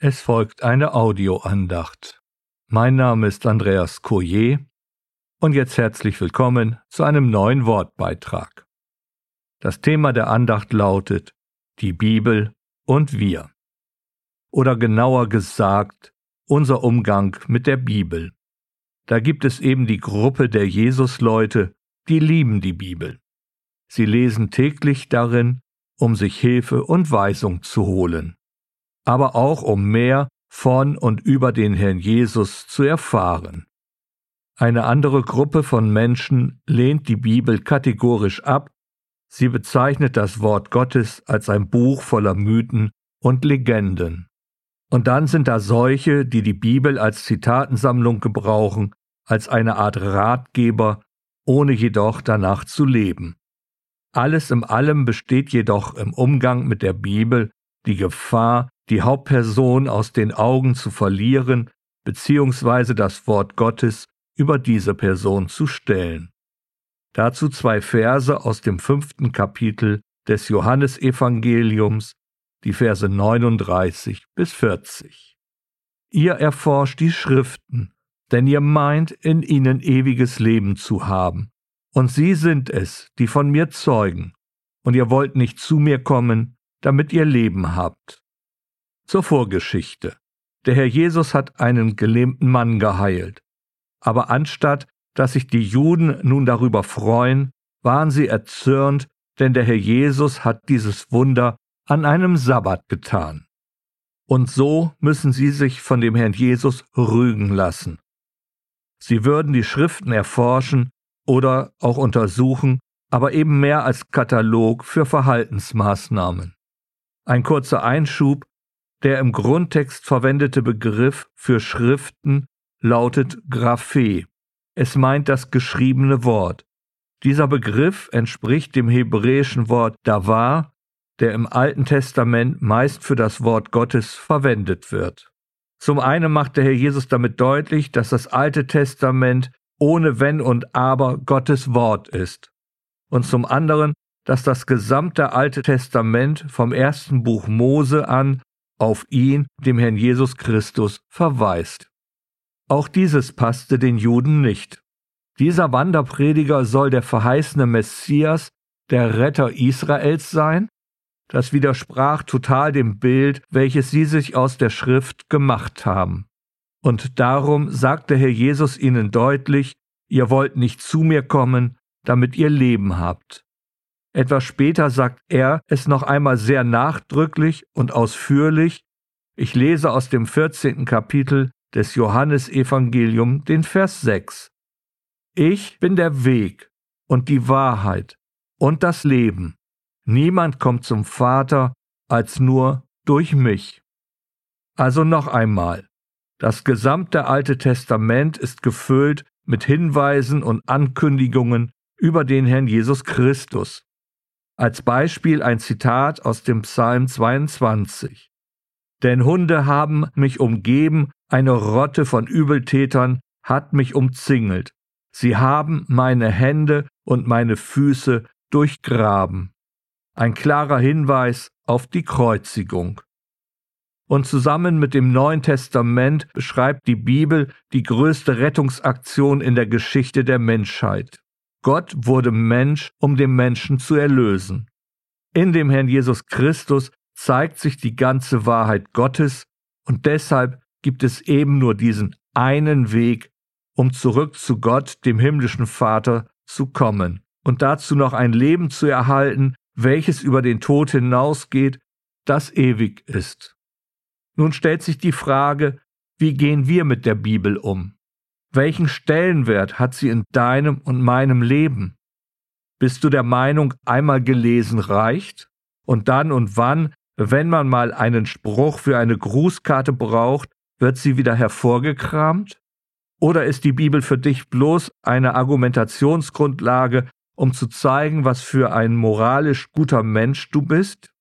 Es folgt eine Audioandacht. Mein Name ist Andreas Coyer und jetzt herzlich willkommen zu einem neuen Wortbeitrag. Das Thema der Andacht lautet Die Bibel und wir. Oder genauer gesagt, unser Umgang mit der Bibel. Da gibt es eben die Gruppe der Jesusleute, die lieben die Bibel. Sie lesen täglich darin, um sich Hilfe und Weisung zu holen aber auch um mehr von und über den Herrn Jesus zu erfahren. Eine andere Gruppe von Menschen lehnt die Bibel kategorisch ab, sie bezeichnet das Wort Gottes als ein Buch voller Mythen und Legenden. Und dann sind da solche, die die Bibel als Zitatensammlung gebrauchen, als eine Art Ratgeber, ohne jedoch danach zu leben. Alles in allem besteht jedoch im Umgang mit der Bibel die Gefahr, die Hauptperson aus den Augen zu verlieren, beziehungsweise das Wort Gottes über diese Person zu stellen. Dazu zwei Verse aus dem fünften Kapitel des Johannesevangeliums, die Verse 39 bis 40. Ihr erforscht die Schriften, denn ihr meint, in ihnen ewiges Leben zu haben. Und sie sind es, die von mir zeugen. Und ihr wollt nicht zu mir kommen, damit ihr Leben habt. Zur Vorgeschichte. Der Herr Jesus hat einen gelähmten Mann geheilt. Aber anstatt, dass sich die Juden nun darüber freuen, waren sie erzürnt, denn der Herr Jesus hat dieses Wunder an einem Sabbat getan. Und so müssen sie sich von dem Herrn Jesus rügen lassen. Sie würden die Schriften erforschen oder auch untersuchen, aber eben mehr als Katalog für Verhaltensmaßnahmen. Ein kurzer Einschub, der im Grundtext verwendete Begriff für Schriften lautet Graphe. Es meint das geschriebene Wort. Dieser Begriff entspricht dem hebräischen Wort Davar, der im Alten Testament meist für das Wort Gottes verwendet wird. Zum einen macht der Herr Jesus damit deutlich, dass das Alte Testament ohne Wenn und Aber Gottes Wort ist. Und zum anderen dass das gesamte Alte Testament vom ersten Buch Mose an auf ihn, dem Herrn Jesus Christus, verweist. Auch dieses passte den Juden nicht. Dieser Wanderprediger soll der verheißene Messias, der Retter Israels sein? Das widersprach total dem Bild, welches sie sich aus der Schrift gemacht haben. Und darum sagte Herr Jesus ihnen deutlich, ihr wollt nicht zu mir kommen, damit ihr Leben habt. Etwas später sagt er es noch einmal sehr nachdrücklich und ausführlich. Ich lese aus dem 14. Kapitel des Johannesevangelium den Vers 6. Ich bin der Weg und die Wahrheit und das Leben. Niemand kommt zum Vater als nur durch mich. Also noch einmal. Das gesamte Alte Testament ist gefüllt mit Hinweisen und Ankündigungen über den Herrn Jesus Christus. Als Beispiel ein Zitat aus dem Psalm 22. Denn Hunde haben mich umgeben, eine Rotte von Übeltätern hat mich umzingelt. Sie haben meine Hände und meine Füße durchgraben. Ein klarer Hinweis auf die Kreuzigung. Und zusammen mit dem Neuen Testament beschreibt die Bibel die größte Rettungsaktion in der Geschichte der Menschheit. Gott wurde Mensch, um den Menschen zu erlösen. In dem Herrn Jesus Christus zeigt sich die ganze Wahrheit Gottes und deshalb gibt es eben nur diesen einen Weg, um zurück zu Gott, dem himmlischen Vater, zu kommen und dazu noch ein Leben zu erhalten, welches über den Tod hinausgeht, das ewig ist. Nun stellt sich die Frage, wie gehen wir mit der Bibel um? Welchen Stellenwert hat sie in deinem und meinem Leben? Bist du der Meinung, einmal gelesen reicht? Und dann und wann, wenn man mal einen Spruch für eine Grußkarte braucht, wird sie wieder hervorgekramt? Oder ist die Bibel für dich bloß eine Argumentationsgrundlage, um zu zeigen, was für ein moralisch guter Mensch du bist?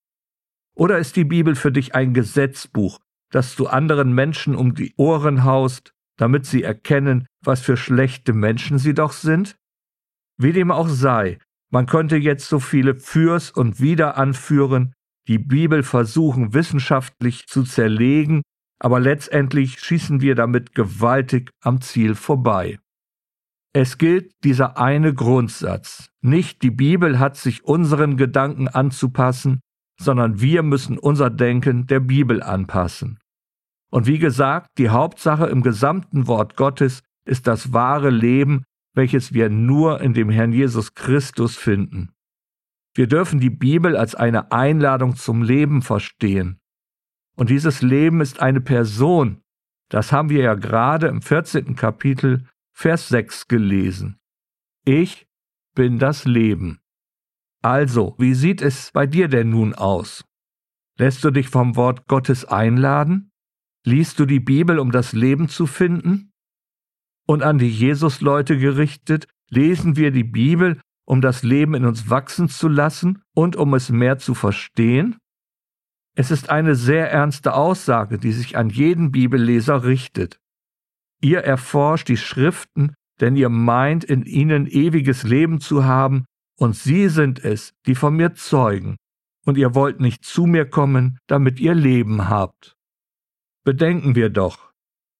Oder ist die Bibel für dich ein Gesetzbuch, das du anderen Menschen um die Ohren haust, damit sie erkennen, was für schlechte Menschen sie doch sind? Wie dem auch sei, man könnte jetzt so viele Fürs und Wider anführen, die Bibel versuchen wissenschaftlich zu zerlegen, aber letztendlich schießen wir damit gewaltig am Ziel vorbei. Es gilt dieser eine Grundsatz. Nicht die Bibel hat sich unseren Gedanken anzupassen, sondern wir müssen unser Denken der Bibel anpassen. Und wie gesagt, die Hauptsache im gesamten Wort Gottes ist das wahre Leben, welches wir nur in dem Herrn Jesus Christus finden. Wir dürfen die Bibel als eine Einladung zum Leben verstehen. Und dieses Leben ist eine Person. Das haben wir ja gerade im 14. Kapitel, Vers 6 gelesen. Ich bin das Leben. Also, wie sieht es bei dir denn nun aus? Lässt du dich vom Wort Gottes einladen? Liest du die Bibel, um das Leben zu finden? Und an die Jesusleute gerichtet, lesen wir die Bibel, um das Leben in uns wachsen zu lassen und um es mehr zu verstehen? Es ist eine sehr ernste Aussage, die sich an jeden Bibelleser richtet. Ihr erforscht die Schriften, denn ihr meint, in ihnen ewiges Leben zu haben, und sie sind es, die von mir zeugen, und ihr wollt nicht zu mir kommen, damit ihr Leben habt. Bedenken wir doch,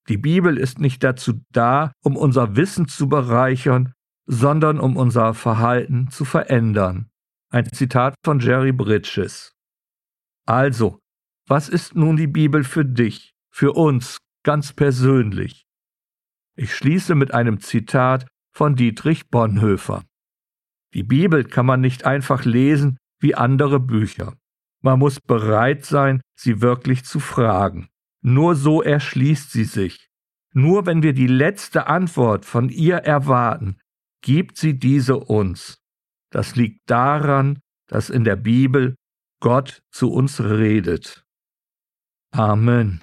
die Bibel ist nicht dazu da, um unser Wissen zu bereichern, sondern um unser Verhalten zu verändern. Ein Zitat von Jerry Bridges. Also, was ist nun die Bibel für dich, für uns ganz persönlich? Ich schließe mit einem Zitat von Dietrich Bonhoeffer. Die Bibel kann man nicht einfach lesen wie andere Bücher. Man muss bereit sein, sie wirklich zu fragen. Nur so erschließt sie sich. Nur wenn wir die letzte Antwort von ihr erwarten, gibt sie diese uns. Das liegt daran, dass in der Bibel Gott zu uns redet. Amen.